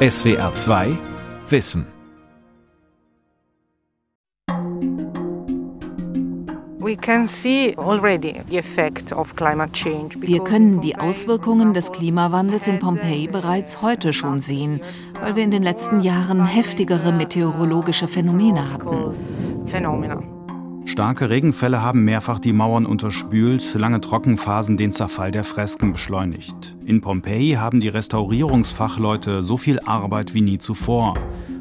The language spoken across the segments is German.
SWR 2 Wissen. Wir können die Auswirkungen des Klimawandels in Pompeji bereits heute schon sehen, weil wir in den letzten Jahren heftigere meteorologische Phänomene hatten. Starke Regenfälle haben mehrfach die Mauern unterspült, lange Trockenphasen den Zerfall der Fresken beschleunigt. In Pompeji haben die Restaurierungsfachleute so viel Arbeit wie nie zuvor.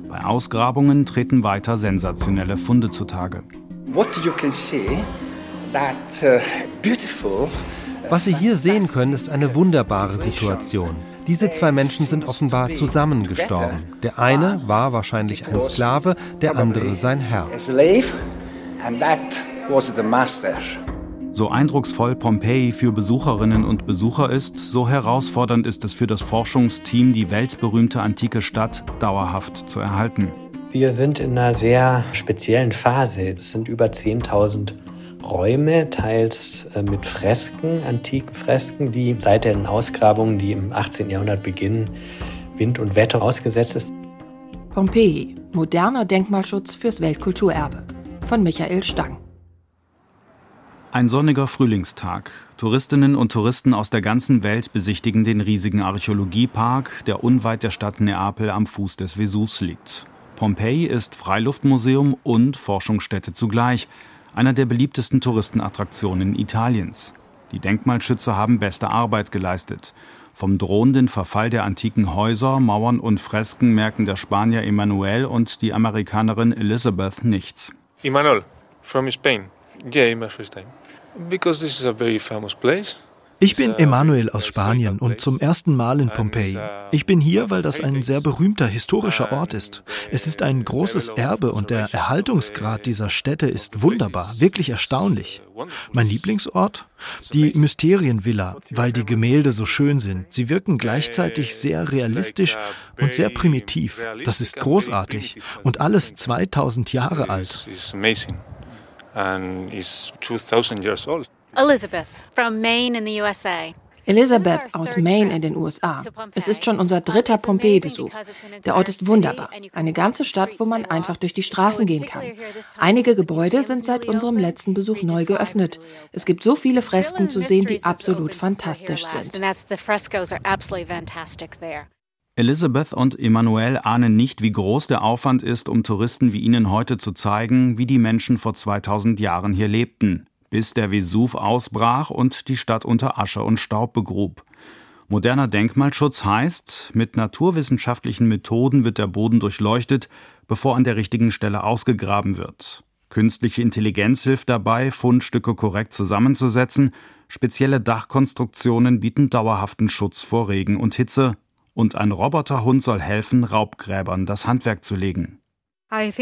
Bei Ausgrabungen treten weiter sensationelle Funde zutage. Uh, Was Sie hier sehen können, ist eine wunderbare Situation. Diese zwei Menschen sind offenbar zusammen gestorben. Der eine war wahrscheinlich ein Sklave, der andere sein Herr. So eindrucksvoll Pompeji für Besucherinnen und Besucher ist, so herausfordernd ist es für das Forschungsteam, die weltberühmte antike Stadt dauerhaft zu erhalten. Wir sind in einer sehr speziellen Phase. Es sind über 10.000 Räume, teils äh, mit Fresken, antiken Fresken, die seit den Ausgrabungen, die im 18. Jahrhundert beginnen, Wind und Wetter ausgesetzt ist. Pompeji, moderner Denkmalschutz fürs Weltkulturerbe von Michael Stang. Ein sonniger Frühlingstag. Touristinnen und Touristen aus der ganzen Welt besichtigen den riesigen Archäologiepark, der unweit der Stadt Neapel am Fuß des Vesuvs liegt. Pompeji ist Freiluftmuseum und Forschungsstätte zugleich, einer der beliebtesten Touristenattraktionen Italiens. Die Denkmalschützer haben beste Arbeit geleistet. Vom drohenden Verfall der antiken Häuser, Mauern und Fresken merken der Spanier Emanuel und die Amerikanerin Elizabeth nichts. Emanuel, from Spain. Yeah, my first time. Because this is a very famous place. Ich bin Emanuel aus Spanien und zum ersten Mal in Pompeji. Ich bin hier, weil das ein sehr berühmter historischer Ort ist. Es ist ein großes Erbe und der Erhaltungsgrad dieser Städte ist wunderbar, wirklich erstaunlich. Mein Lieblingsort? Die Mysterienvilla, weil die Gemälde so schön sind. Sie wirken gleichzeitig sehr realistisch und sehr primitiv. Das ist großartig und alles 2000 Jahre alt and is 2000 years old. Elizabeth from Maine in the USA. Elisabeth aus Maine in den USA. Es ist schon unser dritter Pompeji-Besuch. Der Ort ist wunderbar. Eine ganze Stadt, wo man einfach durch die Straßen gehen kann. Einige Gebäude sind seit unserem letzten Besuch neu geöffnet. Es gibt so viele Fresken zu sehen, die absolut fantastisch sind. Elizabeth und Emanuel ahnen nicht, wie groß der Aufwand ist, um Touristen wie ihnen heute zu zeigen, wie die Menschen vor 2000 Jahren hier lebten, bis der Vesuv ausbrach und die Stadt unter Asche und Staub begrub. Moderner Denkmalschutz heißt, mit naturwissenschaftlichen Methoden wird der Boden durchleuchtet, bevor an der richtigen Stelle ausgegraben wird. Künstliche Intelligenz hilft dabei, Fundstücke korrekt zusammenzusetzen. Spezielle Dachkonstruktionen bieten dauerhaften Schutz vor Regen und Hitze, und ein Roboterhund soll helfen, Raubgräbern das Handwerk zu legen. Uh, ich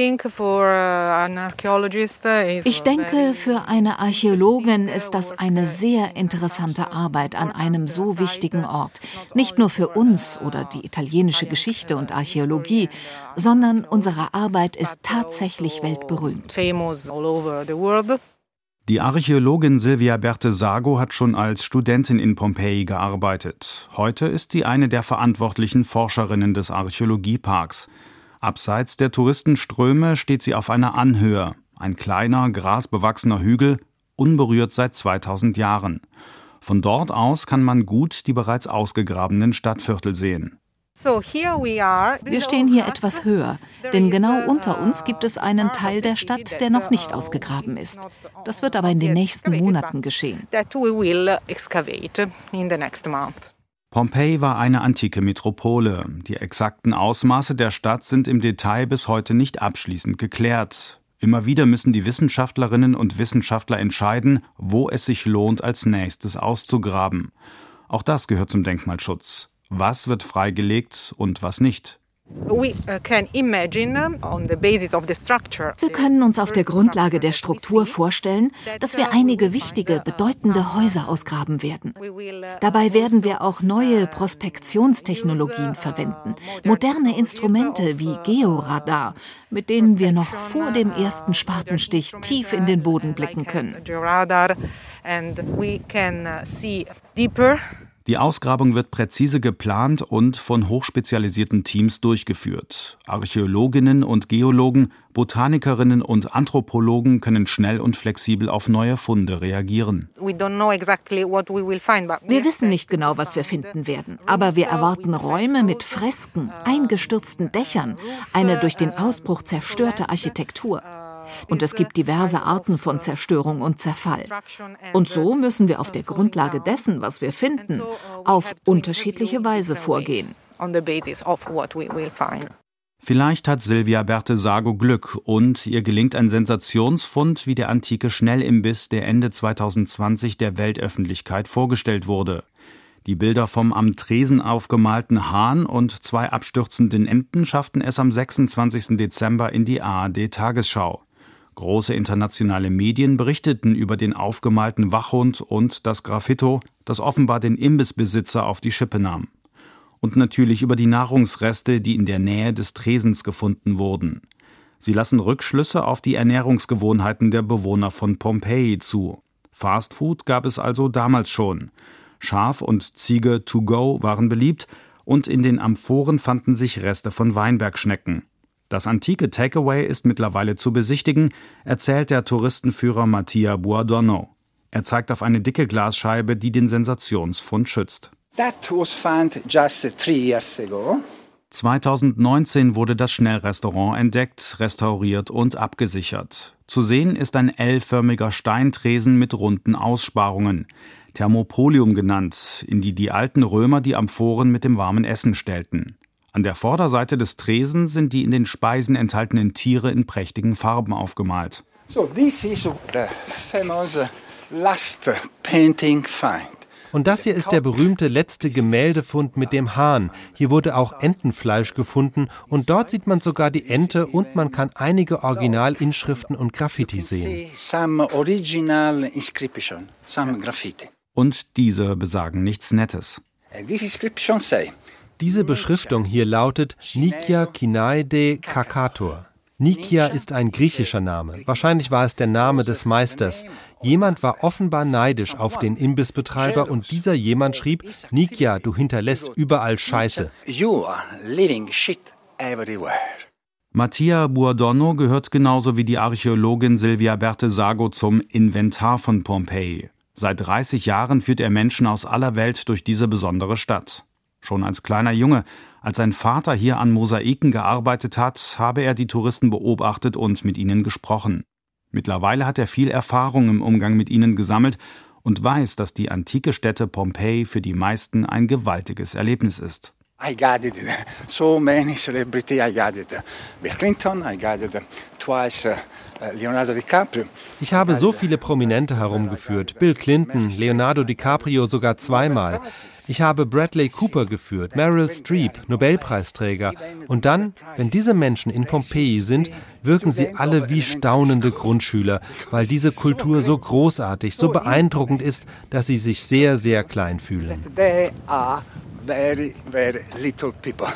denke, für eine Archäologin ist das eine sehr interessante Arbeit an einem so wichtigen Ort. Nicht nur für uns oder die italienische Geschichte und Archäologie, sondern unsere Arbeit ist tatsächlich weltberühmt. Die Archäologin Silvia Bertesago hat schon als Studentin in Pompeji gearbeitet. Heute ist sie eine der verantwortlichen Forscherinnen des Archäologieparks. Abseits der Touristenströme steht sie auf einer Anhöhe, ein kleiner, grasbewachsener Hügel, unberührt seit 2000 Jahren. Von dort aus kann man gut die bereits ausgegrabenen Stadtviertel sehen. Wir stehen hier etwas höher, denn genau unter uns gibt es einen Teil der Stadt, der noch nicht ausgegraben ist. Das wird aber in den nächsten Monaten geschehen. Pompeji war eine antike Metropole. Die exakten Ausmaße der Stadt sind im Detail bis heute nicht abschließend geklärt. Immer wieder müssen die Wissenschaftlerinnen und Wissenschaftler entscheiden, wo es sich lohnt, als nächstes auszugraben. Auch das gehört zum Denkmalschutz. Was wird freigelegt und was nicht? Uh, Wir können uns auf der Grundlage der Struktur vorstellen, dass wir einige wichtige, bedeutende Häuser ausgraben werden. Uh, Dabei werden wir auch neue Prospektionstechnologien verwenden, moderne Instrumente wie Georadar, mit denen wir noch vor dem ersten Spatenstich tief in den Boden blicken können. Die Ausgrabung wird präzise geplant und von hochspezialisierten Teams durchgeführt. Archäologinnen und Geologen, Botanikerinnen und Anthropologen können schnell und flexibel auf neue Funde reagieren. Wir wissen nicht genau, was wir finden werden, aber wir erwarten Räume mit Fresken, eingestürzten Dächern, eine durch den Ausbruch zerstörte Architektur. Und es gibt diverse Arten von Zerstörung und Zerfall. Und so müssen wir auf der Grundlage dessen, was wir finden, auf unterschiedliche Weise vorgehen. Vielleicht hat Silvia Bertesago Glück und ihr gelingt ein Sensationsfund wie der antike Schnellimbiss, der Ende 2020 der Weltöffentlichkeit vorgestellt wurde. Die Bilder vom am Tresen aufgemalten Hahn und zwei abstürzenden Enten schafften es am 26. Dezember in die ARD Tagesschau. Große internationale Medien berichteten über den aufgemalten Wachhund und das Graffito, das offenbar den Imbissbesitzer auf die Schippe nahm. Und natürlich über die Nahrungsreste, die in der Nähe des Tresens gefunden wurden. Sie lassen Rückschlüsse auf die Ernährungsgewohnheiten der Bewohner von Pompeji zu. Fastfood gab es also damals schon. Schaf und Ziege to go waren beliebt und in den Amphoren fanden sich Reste von Weinbergschnecken. Das antike Takeaway ist mittlerweile zu besichtigen, erzählt der Touristenführer Mattia Buadonno. Er zeigt auf eine dicke Glasscheibe, die den Sensationsfund schützt. That was found just three years ago. 2019 wurde das Schnellrestaurant entdeckt, restauriert und abgesichert. Zu sehen ist ein L-förmiger Steintresen mit runden Aussparungen, Thermopolium genannt, in die die alten Römer die Amphoren mit dem warmen Essen stellten. An der Vorderseite des Tresen sind die in den Speisen enthaltenen Tiere in prächtigen Farben aufgemalt. So, this is the famous last painting find. Und das hier ist der berühmte letzte Gemäldefund mit dem Hahn. Hier wurde auch Entenfleisch gefunden und dort sieht man sogar die Ente und man kann einige Originalinschriften und Graffiti sehen. Und diese besagen nichts Nettes. This inscription say diese Beschriftung hier lautet Nikia Kinaide Kakator. Nikia ist ein griechischer Name. Wahrscheinlich war es der Name des Meisters. Jemand war offenbar neidisch auf den Imbissbetreiber und dieser jemand schrieb, Nikia, du hinterlässt überall Scheiße. Mattia Buadonno gehört genauso wie die Archäologin Silvia Bertesago zum Inventar von Pompeji. Seit 30 Jahren führt er Menschen aus aller Welt durch diese besondere Stadt. Schon als kleiner Junge, als sein Vater hier an Mosaiken gearbeitet hat, habe er die Touristen beobachtet und mit ihnen gesprochen. Mittlerweile hat er viel Erfahrung im Umgang mit ihnen gesammelt und weiß, dass die antike Stätte Pompeji für die meisten ein gewaltiges Erlebnis ist. I guided so many celebrity. I guided Bill Clinton. I guided twice uh. Ich habe so viele Prominente herumgeführt. Bill Clinton, Leonardo DiCaprio sogar zweimal. Ich habe Bradley Cooper geführt, Meryl Streep, Nobelpreisträger. Und dann, wenn diese Menschen in Pompeji sind, wirken sie alle wie staunende Grundschüler, weil diese Kultur so großartig, so beeindruckend ist, dass sie sich sehr, sehr klein fühlen very, very little people.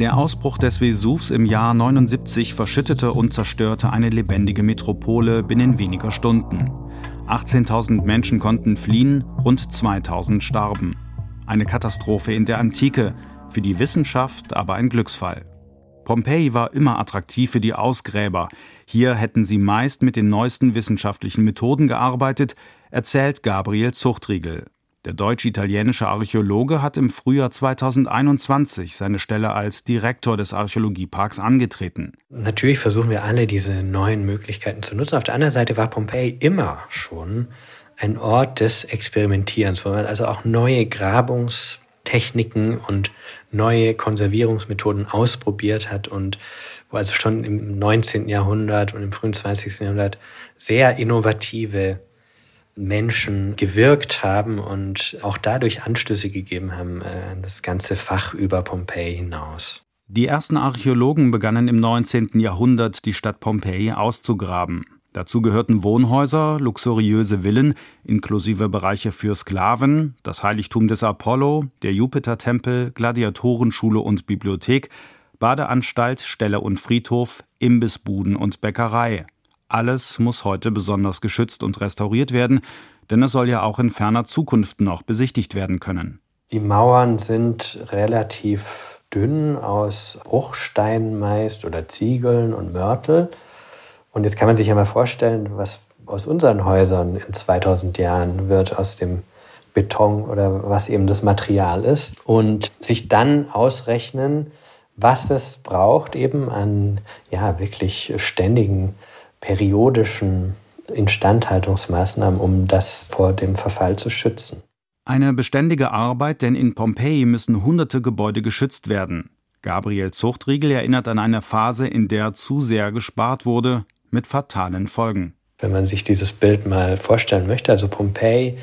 Der Ausbruch des Vesuvs im Jahr 79 verschüttete und zerstörte eine lebendige Metropole binnen weniger Stunden. 18.000 Menschen konnten fliehen, rund 2.000 starben. Eine Katastrophe in der Antike, für die Wissenschaft aber ein Glücksfall. Pompeji war immer attraktiv für die Ausgräber. Hier hätten sie meist mit den neuesten wissenschaftlichen Methoden gearbeitet, erzählt Gabriel Zuchtriegel. Der deutsch-italienische Archäologe hat im Frühjahr 2021 seine Stelle als Direktor des Archäologieparks angetreten. Natürlich versuchen wir alle, diese neuen Möglichkeiten zu nutzen. Auf der anderen Seite war Pompeji immer schon ein Ort des Experimentierens, wo man also auch neue Grabungstechniken und neue Konservierungsmethoden ausprobiert hat und wo also schon im 19. Jahrhundert und im frühen 20. Jahrhundert sehr innovative Menschen gewirkt haben und auch dadurch Anstöße gegeben haben, äh, das ganze Fach über Pompeji hinaus. Die ersten Archäologen begannen im 19. Jahrhundert, die Stadt Pompeji auszugraben. Dazu gehörten Wohnhäuser, luxuriöse Villen, inklusive Bereiche für Sklaven, das Heiligtum des Apollo, der Jupitertempel, Gladiatorenschule und Bibliothek, Badeanstalt, Stelle und Friedhof, Imbissbuden und Bäckerei. Alles muss heute besonders geschützt und restauriert werden, denn es soll ja auch in ferner Zukunft noch besichtigt werden können. Die Mauern sind relativ dünn aus Bruchsteinen meist oder Ziegeln und Mörtel. Und jetzt kann man sich ja mal vorstellen, was aus unseren Häusern in 2000 Jahren wird, aus dem Beton oder was eben das Material ist. Und sich dann ausrechnen, was es braucht eben an ja wirklich ständigen periodischen Instandhaltungsmaßnahmen, um das vor dem Verfall zu schützen. Eine beständige Arbeit, denn in Pompeji müssen hunderte Gebäude geschützt werden. Gabriel Zuchtriegel erinnert an eine Phase, in der zu sehr gespart wurde, mit fatalen Folgen. Wenn man sich dieses Bild mal vorstellen möchte, also Pompeji,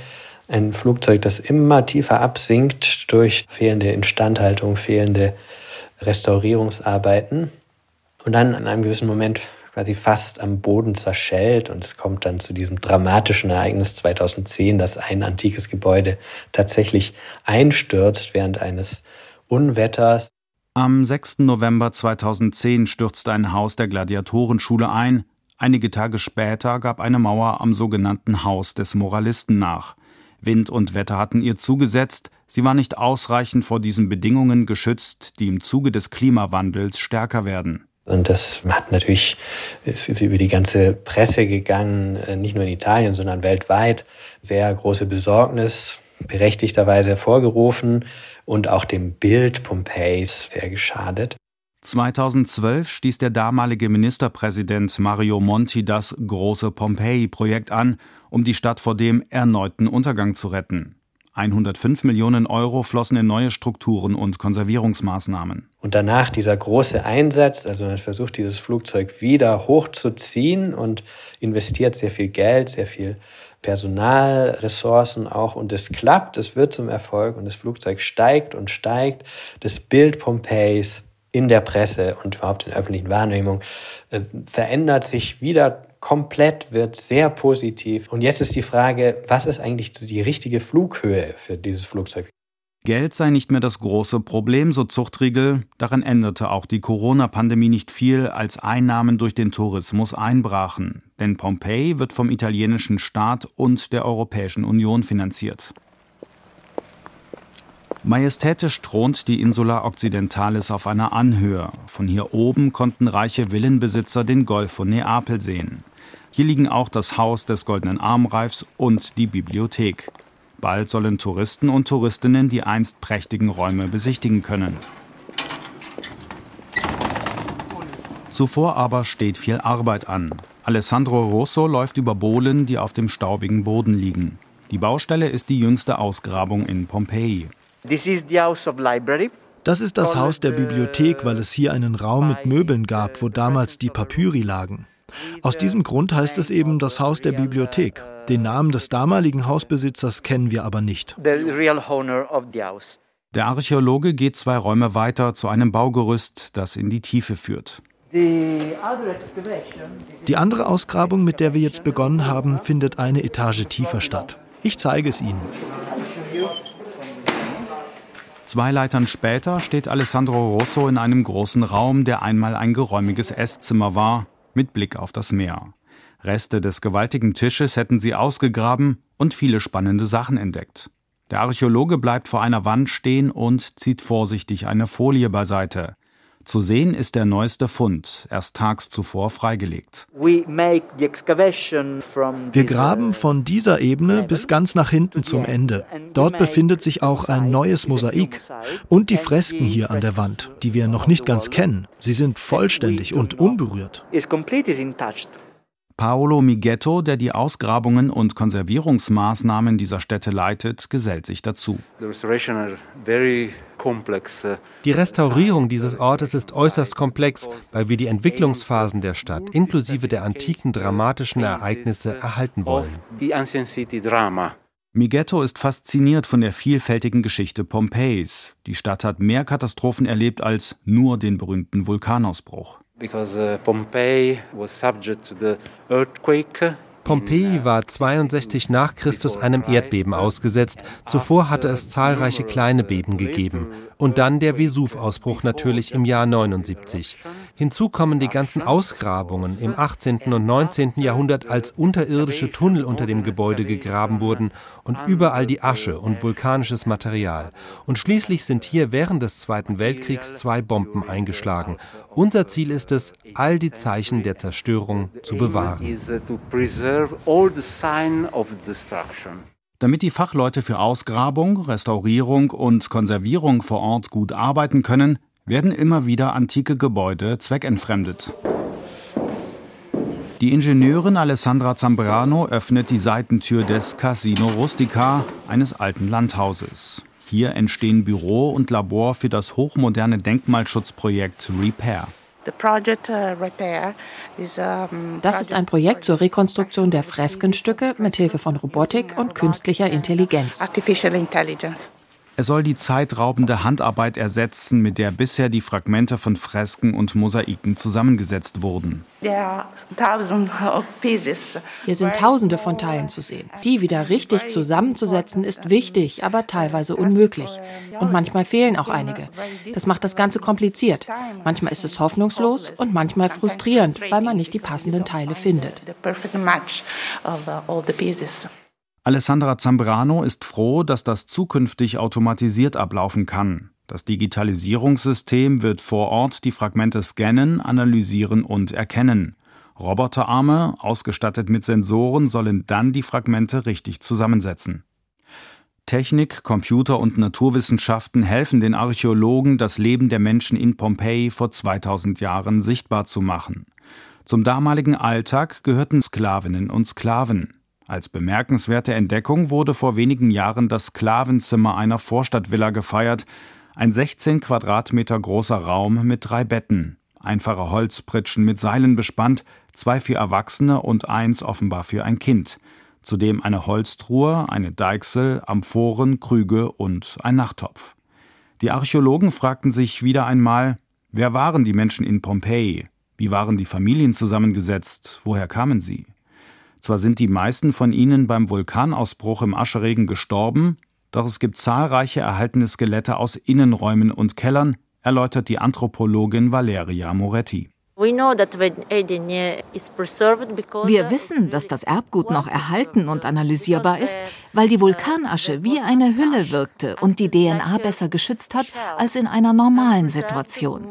ein Flugzeug, das immer tiefer absinkt durch fehlende Instandhaltung, fehlende Restaurierungsarbeiten und dann an einem gewissen Moment quasi fast am Boden zerschellt und es kommt dann zu diesem dramatischen Ereignis 2010, dass ein antikes Gebäude tatsächlich einstürzt während eines Unwetters. Am 6. November 2010 stürzte ein Haus der Gladiatorenschule ein. Einige Tage später gab eine Mauer am sogenannten Haus des Moralisten nach. Wind und Wetter hatten ihr zugesetzt, sie war nicht ausreichend vor diesen Bedingungen geschützt, die im Zuge des Klimawandels stärker werden. Und das hat natürlich ist über die ganze Presse gegangen, äh, nicht nur in Italien, sondern weltweit. Sehr große Besorgnis, berechtigterweise hervorgerufen und auch dem Bild Pompeis sehr geschadet. 2012 stieß der damalige Ministerpräsident Mario Monti das große Pompeji-Projekt an, um die Stadt vor dem erneuten Untergang zu retten. 105 Millionen Euro flossen in neue Strukturen und Konservierungsmaßnahmen. Und danach dieser große Einsatz, also man versucht dieses Flugzeug wieder hochzuziehen und investiert sehr viel Geld, sehr viel Personal, Ressourcen auch und es klappt, es wird zum Erfolg und das Flugzeug steigt und steigt. Das Bild Pompeis in der Presse und überhaupt in der öffentlichen Wahrnehmung äh, verändert sich wieder komplett, wird sehr positiv. Und jetzt ist die Frage, was ist eigentlich die richtige Flughöhe für dieses Flugzeug? Geld sei nicht mehr das große Problem, so Zuchtriegel. Daran änderte auch die Corona-Pandemie nicht viel, als Einnahmen durch den Tourismus einbrachen. Denn Pompeji wird vom italienischen Staat und der Europäischen Union finanziert. Majestätisch thront die Insula Occidentalis auf einer Anhöhe. Von hier oben konnten reiche Villenbesitzer den Golf von Neapel sehen. Hier liegen auch das Haus des Goldenen Armreifs und die Bibliothek. Bald sollen Touristen und Touristinnen die einst prächtigen Räume besichtigen können. Zuvor aber steht viel Arbeit an. Alessandro Rosso läuft über Bohlen, die auf dem staubigen Boden liegen. Die Baustelle ist die jüngste Ausgrabung in Pompeji. Das ist das Haus der Bibliothek, weil es hier einen Raum mit Möbeln gab, wo damals die Papyri lagen. Aus diesem Grund heißt es eben das Haus der Bibliothek. Den Namen des damaligen Hausbesitzers kennen wir aber nicht. Der Archäologe geht zwei Räume weiter zu einem Baugerüst, das in die Tiefe führt. Die andere Ausgrabung, mit der wir jetzt begonnen haben, findet eine Etage tiefer statt. Ich zeige es Ihnen. Zwei Leitern später steht Alessandro Rosso in einem großen Raum, der einmal ein geräumiges Esszimmer war, mit Blick auf das Meer. Reste des gewaltigen Tisches hätten sie ausgegraben und viele spannende Sachen entdeckt. Der Archäologe bleibt vor einer Wand stehen und zieht vorsichtig eine Folie beiseite. Zu sehen ist der neueste Fund, erst tags zuvor freigelegt. Wir graben von dieser Ebene bis ganz nach hinten zum Ende. Dort befindet sich auch ein neues Mosaik und die Fresken hier an der Wand, die wir noch nicht ganz kennen. Sie sind vollständig und unberührt. Paolo Mighetto, der die Ausgrabungen und Konservierungsmaßnahmen dieser Stätte leitet, gesellt sich dazu. Uh, die Restaurierung dieses Ortes ist äußerst komplex, weil wir die Entwicklungsphasen der Stadt inklusive der antiken dramatischen Ereignisse erhalten wollen. Mighetto ist fasziniert von der vielfältigen Geschichte Pompejis. Die Stadt hat mehr Katastrophen erlebt als nur den berühmten Vulkanausbruch. Because uh, Pompeii was subject to the earthquake Pompeji war 62 nach Christus einem Erdbeben ausgesetzt. Zuvor hatte es zahlreiche kleine Beben gegeben. Und dann der Vesuv-Ausbruch natürlich im Jahr 79. Hinzu kommen die ganzen Ausgrabungen im 18. und 19. Jahrhundert, als unterirdische Tunnel unter dem Gebäude gegraben wurden und überall die Asche und vulkanisches Material. Und schließlich sind hier während des Zweiten Weltkriegs zwei Bomben eingeschlagen. Unser Ziel ist es, all die Zeichen der Zerstörung zu bewahren. Damit die Fachleute für Ausgrabung, Restaurierung und Konservierung vor Ort gut arbeiten können, werden immer wieder antike Gebäude zweckentfremdet. Die Ingenieurin Alessandra Zambrano öffnet die Seitentür des Casino Rustica, eines alten Landhauses. Hier entstehen Büro und Labor für das hochmoderne Denkmalschutzprojekt Repair. Uh, das ist ein Projekt zur Rekonstruktion der Freskenstücke mit Hilfe von Robotik und künstlicher Intelligenz. Er soll die zeitraubende Handarbeit ersetzen, mit der bisher die Fragmente von Fresken und Mosaiken zusammengesetzt wurden. Hier sind Tausende von Teilen zu sehen. Die wieder richtig zusammenzusetzen ist wichtig, aber teilweise unmöglich. Und manchmal fehlen auch einige. Das macht das Ganze kompliziert. Manchmal ist es hoffnungslos und manchmal frustrierend, weil man nicht die passenden Teile findet. Alessandra Zambrano ist froh, dass das zukünftig automatisiert ablaufen kann. Das Digitalisierungssystem wird vor Ort die Fragmente scannen, analysieren und erkennen. Roboterarme, ausgestattet mit Sensoren, sollen dann die Fragmente richtig zusammensetzen. Technik, Computer und Naturwissenschaften helfen den Archäologen, das Leben der Menschen in Pompeji vor 2000 Jahren sichtbar zu machen. Zum damaligen Alltag gehörten Sklavinnen und Sklaven. Als bemerkenswerte Entdeckung wurde vor wenigen Jahren das Sklavenzimmer einer Vorstadtvilla gefeiert, ein 16 Quadratmeter großer Raum mit drei Betten, einfache Holzpritschen mit Seilen bespannt, zwei für Erwachsene und eins offenbar für ein Kind, zudem eine Holztruhe, eine Deichsel, Amphoren, Krüge und ein Nachttopf. Die Archäologen fragten sich wieder einmal, wer waren die Menschen in Pompeji? Wie waren die Familien zusammengesetzt? Woher kamen sie? Zwar sind die meisten von ihnen beim Vulkanausbruch im Ascheregen gestorben, doch es gibt zahlreiche erhaltene Skelette aus Innenräumen und Kellern, erläutert die Anthropologin Valeria Moretti. Wir wissen, dass das Erbgut noch erhalten und analysierbar ist, weil die Vulkanasche wie eine Hülle wirkte und die DNA besser geschützt hat als in einer normalen Situation.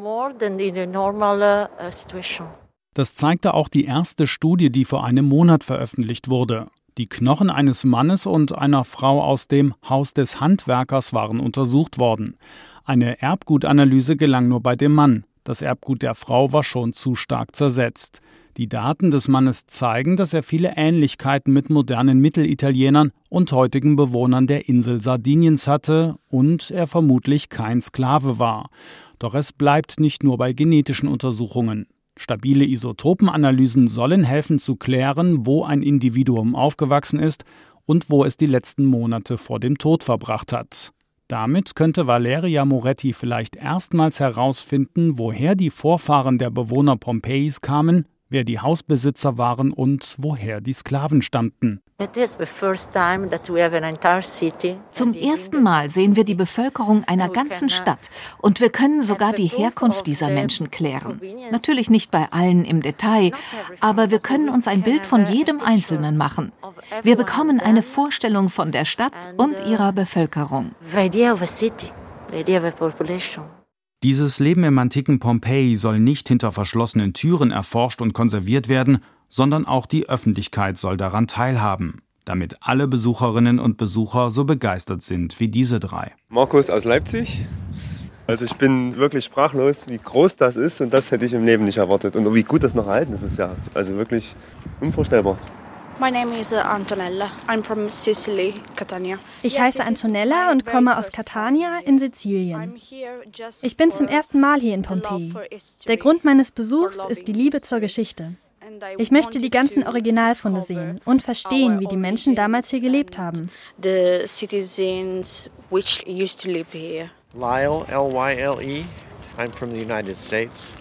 Das zeigte auch die erste Studie, die vor einem Monat veröffentlicht wurde. Die Knochen eines Mannes und einer Frau aus dem Haus des Handwerkers waren untersucht worden. Eine Erbgutanalyse gelang nur bei dem Mann. Das Erbgut der Frau war schon zu stark zersetzt. Die Daten des Mannes zeigen, dass er viele Ähnlichkeiten mit modernen Mittelitalienern und heutigen Bewohnern der Insel Sardiniens hatte und er vermutlich kein Sklave war. Doch es bleibt nicht nur bei genetischen Untersuchungen. Stabile Isotopenanalysen sollen helfen zu klären, wo ein Individuum aufgewachsen ist und wo es die letzten Monate vor dem Tod verbracht hat. Damit könnte Valeria Moretti vielleicht erstmals herausfinden, woher die Vorfahren der Bewohner Pompejis kamen wer die Hausbesitzer waren und woher die Sklaven stammten. Zum ersten Mal sehen wir die Bevölkerung einer ganzen Stadt und wir können sogar die Herkunft dieser Menschen klären. Natürlich nicht bei allen im Detail, aber wir können uns ein Bild von jedem Einzelnen machen. Wir bekommen eine Vorstellung von der Stadt und ihrer Bevölkerung. Dieses Leben im antiken Pompeji soll nicht hinter verschlossenen Türen erforscht und konserviert werden, sondern auch die Öffentlichkeit soll daran teilhaben, damit alle Besucherinnen und Besucher so begeistert sind wie diese drei. Markus aus Leipzig. Also ich bin wirklich sprachlos, wie groß das ist und das hätte ich im Leben nicht erwartet. Und wie gut das noch erhalten ist, ist ja also wirklich unvorstellbar. My name is uh, Antonella. I'm from Sicily, Catania. Ich heiße Antonella und komme aus Catania in Sizilien. Ich bin zum ersten Mal hier in Pompeji. Der Grund meines Besuchs ist die Liebe zur Geschichte. Ich möchte die ganzen Originalfunde sehen und verstehen, wie die Menschen damals hier gelebt haben. The citizens which used to live here. Lyle, L-Y-L-E. I'm from the United States.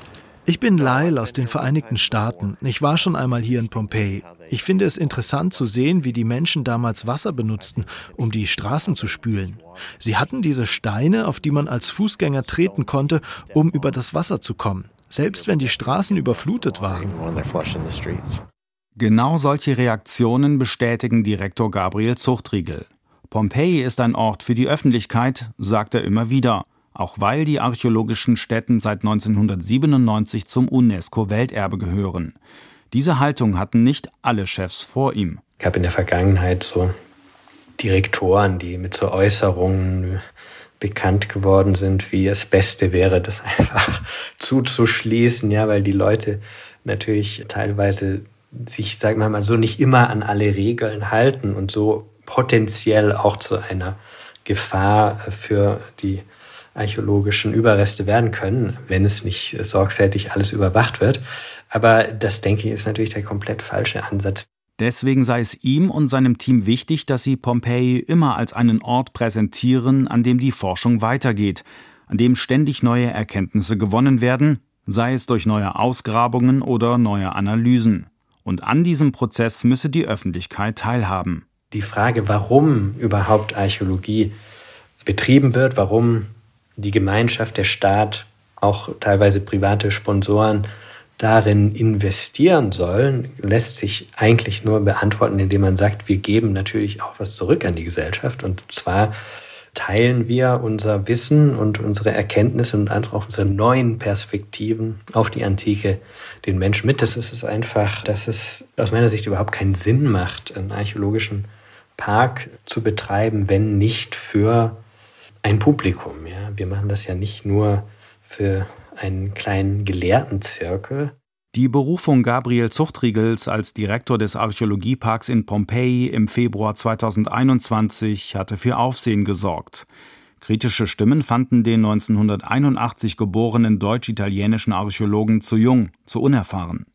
Ich bin Lyle aus den Vereinigten Staaten. Ich war schon einmal hier in Pompeji. Ich finde es interessant zu sehen, wie die Menschen damals Wasser benutzten, um die Straßen zu spülen. Sie hatten diese Steine, auf die man als Fußgänger treten konnte, um über das Wasser zu kommen, selbst wenn die Straßen überflutet waren. Genau solche Reaktionen bestätigen Direktor Gabriel Zuchtriegel. Pompeji ist ein Ort für die Öffentlichkeit, sagt er immer wieder auch weil die archäologischen Stätten seit 1997 zum UNESCO-Welterbe gehören. Diese Haltung hatten nicht alle Chefs vor ihm. Es gab in der Vergangenheit so Direktoren, die mit so Äußerungen bekannt geworden sind, wie es Beste wäre, das einfach zuzuschließen, ja, weil die Leute natürlich teilweise sich, sagen wir mal, so nicht immer an alle Regeln halten und so potenziell auch zu einer Gefahr für die archäologischen Überreste werden können, wenn es nicht sorgfältig alles überwacht wird. Aber das, denke ich, ist natürlich der komplett falsche Ansatz. Deswegen sei es ihm und seinem Team wichtig, dass sie Pompeji immer als einen Ort präsentieren, an dem die Forschung weitergeht, an dem ständig neue Erkenntnisse gewonnen werden, sei es durch neue Ausgrabungen oder neue Analysen. Und an diesem Prozess müsse die Öffentlichkeit teilhaben. Die Frage, warum überhaupt Archäologie betrieben wird, warum die Gemeinschaft, der Staat, auch teilweise private Sponsoren darin investieren sollen, lässt sich eigentlich nur beantworten, indem man sagt, wir geben natürlich auch was zurück an die Gesellschaft. Und zwar teilen wir unser Wissen und unsere Erkenntnisse und auch unsere neuen Perspektiven auf die Antike den Menschen mit. Das ist es einfach, dass es aus meiner Sicht überhaupt keinen Sinn macht, einen archäologischen Park zu betreiben, wenn nicht für ein Publikum. Ja? Wir machen das ja nicht nur für einen kleinen Gelehrtenzirkel. Die Berufung Gabriel Zuchtriegels als Direktor des Archäologieparks in Pompeji im Februar 2021 hatte für Aufsehen gesorgt. Kritische Stimmen fanden den 1981 geborenen deutsch-italienischen Archäologen zu jung, zu unerfahren.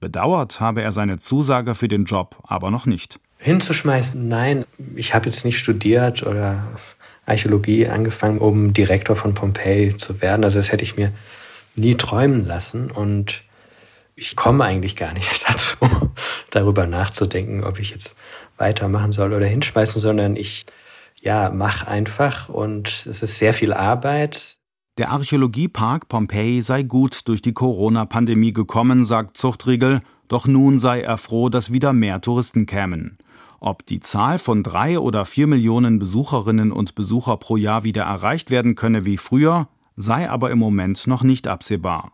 Bedauert habe er seine Zusage für den Job aber noch nicht. Hinzuschmeißen, nein, ich habe jetzt nicht studiert oder Archäologie angefangen, um Direktor von Pompeji zu werden. Also das hätte ich mir nie träumen lassen und ich komme eigentlich gar nicht dazu, darüber nachzudenken, ob ich jetzt weitermachen soll oder hinschmeißen, sondern ich ja, mach einfach und es ist sehr viel Arbeit. Der Archäologiepark Pompeji sei gut durch die Corona-Pandemie gekommen, sagt Zuchtriegel, doch nun sei er froh, dass wieder mehr Touristen kämen. Ob die Zahl von drei oder vier Millionen Besucherinnen und Besucher pro Jahr wieder erreicht werden könne wie früher, sei aber im Moment noch nicht absehbar.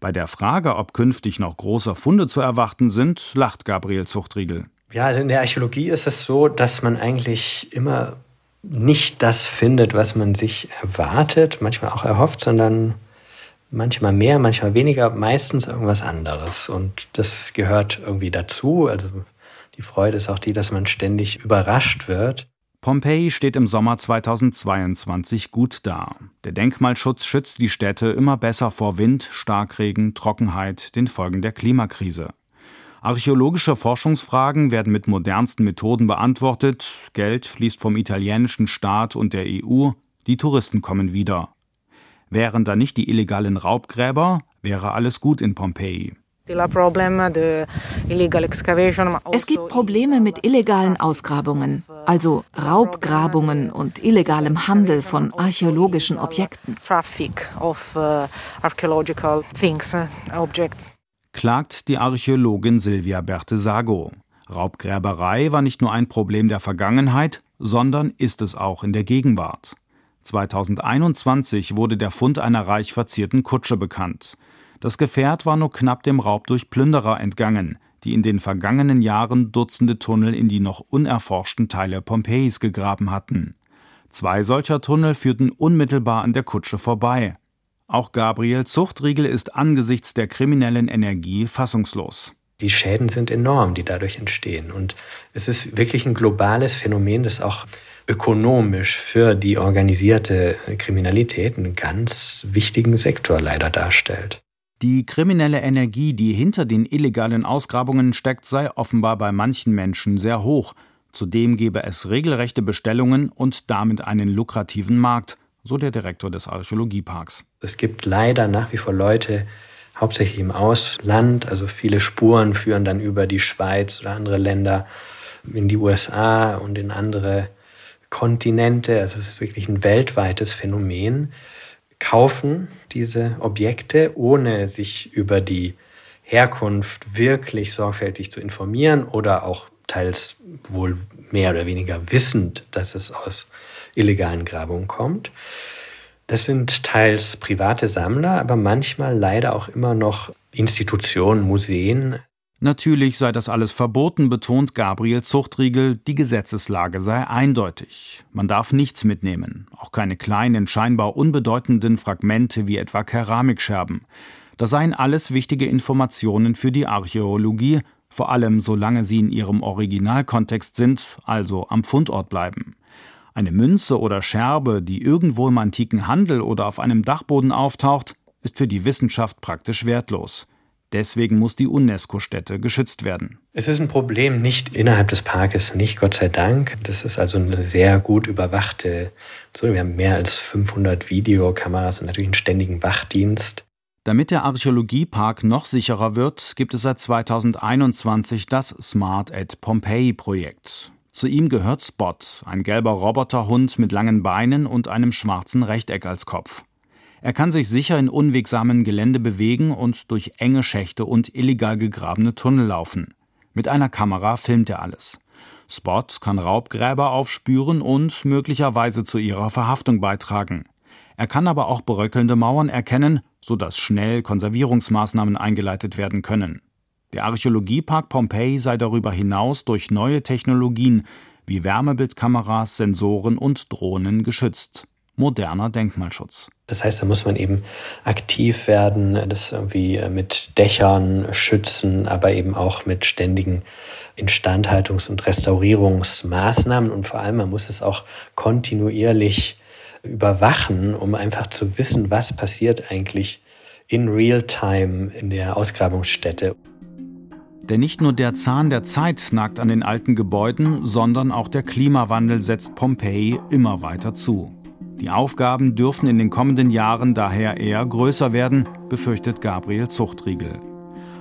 Bei der Frage, ob künftig noch große Funde zu erwarten sind, lacht Gabriel Zuchtriegel. Ja, also in der Archäologie ist es so, dass man eigentlich immer nicht das findet, was man sich erwartet, manchmal auch erhofft, sondern manchmal mehr, manchmal weniger, meistens irgendwas anderes. Und das gehört irgendwie dazu. Also die Freude ist auch die, dass man ständig überrascht wird. Pompeji steht im Sommer 2022 gut da. Der Denkmalschutz schützt die Städte immer besser vor Wind, Starkregen, Trockenheit, den Folgen der Klimakrise. Archäologische Forschungsfragen werden mit modernsten Methoden beantwortet, Geld fließt vom italienischen Staat und der EU, die Touristen kommen wieder. Wären da nicht die illegalen Raubgräber, wäre alles gut in Pompeji. Es gibt Probleme mit illegalen Ausgrabungen, also Raubgrabungen und illegalem Handel von archäologischen Objekten. Klagt die Archäologin Silvia Bertesago. Raubgräberei war nicht nur ein Problem der Vergangenheit, sondern ist es auch in der Gegenwart. 2021 wurde der Fund einer reich verzierten Kutsche bekannt. Das Gefährt war nur knapp dem Raub durch Plünderer entgangen, die in den vergangenen Jahren Dutzende Tunnel in die noch unerforschten Teile Pompeis gegraben hatten. Zwei solcher Tunnel führten unmittelbar an der Kutsche vorbei. Auch Gabriel Zuchtriegel ist angesichts der kriminellen Energie fassungslos. Die Schäden sind enorm, die dadurch entstehen. Und es ist wirklich ein globales Phänomen, das auch ökonomisch für die organisierte Kriminalität einen ganz wichtigen Sektor leider darstellt. Die kriminelle Energie, die hinter den illegalen Ausgrabungen steckt, sei offenbar bei manchen Menschen sehr hoch. Zudem gebe es regelrechte Bestellungen und damit einen lukrativen Markt, so der Direktor des Archäologieparks. Es gibt leider nach wie vor Leute, hauptsächlich im Ausland. Also viele Spuren führen dann über die Schweiz oder andere Länder in die USA und in andere Kontinente. Also es ist wirklich ein weltweites Phänomen. Kaufen diese Objekte, ohne sich über die Herkunft wirklich sorgfältig zu informieren oder auch teils wohl mehr oder weniger wissend, dass es aus illegalen Grabungen kommt. Das sind teils private Sammler, aber manchmal leider auch immer noch Institutionen, Museen. Natürlich sei das alles verboten, betont Gabriel Zuchtriegel, die Gesetzeslage sei eindeutig. Man darf nichts mitnehmen, auch keine kleinen, scheinbar unbedeutenden Fragmente wie etwa Keramikscherben. Das seien alles wichtige Informationen für die Archäologie, vor allem solange sie in ihrem Originalkontext sind, also am Fundort bleiben. Eine Münze oder Scherbe, die irgendwo im antiken Handel oder auf einem Dachboden auftaucht, ist für die Wissenschaft praktisch wertlos. Deswegen muss die UNESCO-Stätte geschützt werden. Es ist ein Problem nicht innerhalb des Parkes, nicht Gott sei Dank. Das ist also eine sehr gut überwachte. Wir haben mehr als 500 Videokameras und natürlich einen ständigen Wachdienst. Damit der Archäologiepark noch sicherer wird, gibt es seit 2021 das Smart at Pompeii Projekt. Zu ihm gehört Spot, ein gelber Roboterhund mit langen Beinen und einem schwarzen Rechteck als Kopf. Er kann sich sicher in unwegsamen Gelände bewegen und durch enge Schächte und illegal gegrabene Tunnel laufen. Mit einer Kamera filmt er alles. Spot kann Raubgräber aufspüren und möglicherweise zu ihrer Verhaftung beitragen. Er kann aber auch bröckelnde Mauern erkennen, sodass schnell Konservierungsmaßnahmen eingeleitet werden können. Der Archäologiepark Pompeii sei darüber hinaus durch neue Technologien wie Wärmebildkameras, Sensoren und Drohnen geschützt. Moderner Denkmalschutz. Das heißt, da muss man eben aktiv werden, das irgendwie mit Dächern schützen, aber eben auch mit ständigen Instandhaltungs- und Restaurierungsmaßnahmen. Und vor allem, man muss es auch kontinuierlich überwachen, um einfach zu wissen, was passiert eigentlich in Real-Time in der Ausgrabungsstätte. Denn nicht nur der Zahn der Zeit nagt an den alten Gebäuden, sondern auch der Klimawandel setzt Pompeji immer weiter zu. Die Aufgaben dürften in den kommenden Jahren daher eher größer werden, befürchtet Gabriel Zuchtriegel.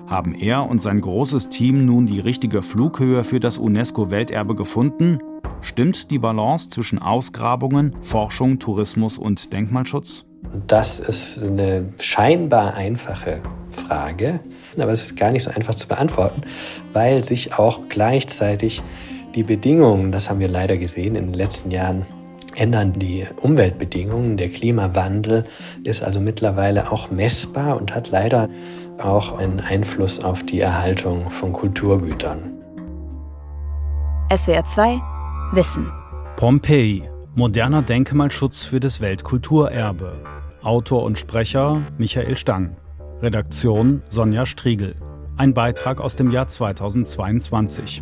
Haben er und sein großes Team nun die richtige Flughöhe für das UNESCO-Welterbe gefunden? Stimmt die Balance zwischen Ausgrabungen, Forschung, Tourismus und Denkmalschutz? Das ist eine scheinbar einfache Frage aber es ist gar nicht so einfach zu beantworten, weil sich auch gleichzeitig die Bedingungen, das haben wir leider gesehen in den letzten Jahren, ändern die Umweltbedingungen. Der Klimawandel ist also mittlerweile auch messbar und hat leider auch einen Einfluss auf die Erhaltung von Kulturgütern. SWR 2 Wissen. Pompeji. Moderner Denkmalschutz für das Weltkulturerbe. Autor und Sprecher Michael Stang. Redaktion Sonja Striegel. Ein Beitrag aus dem Jahr 2022.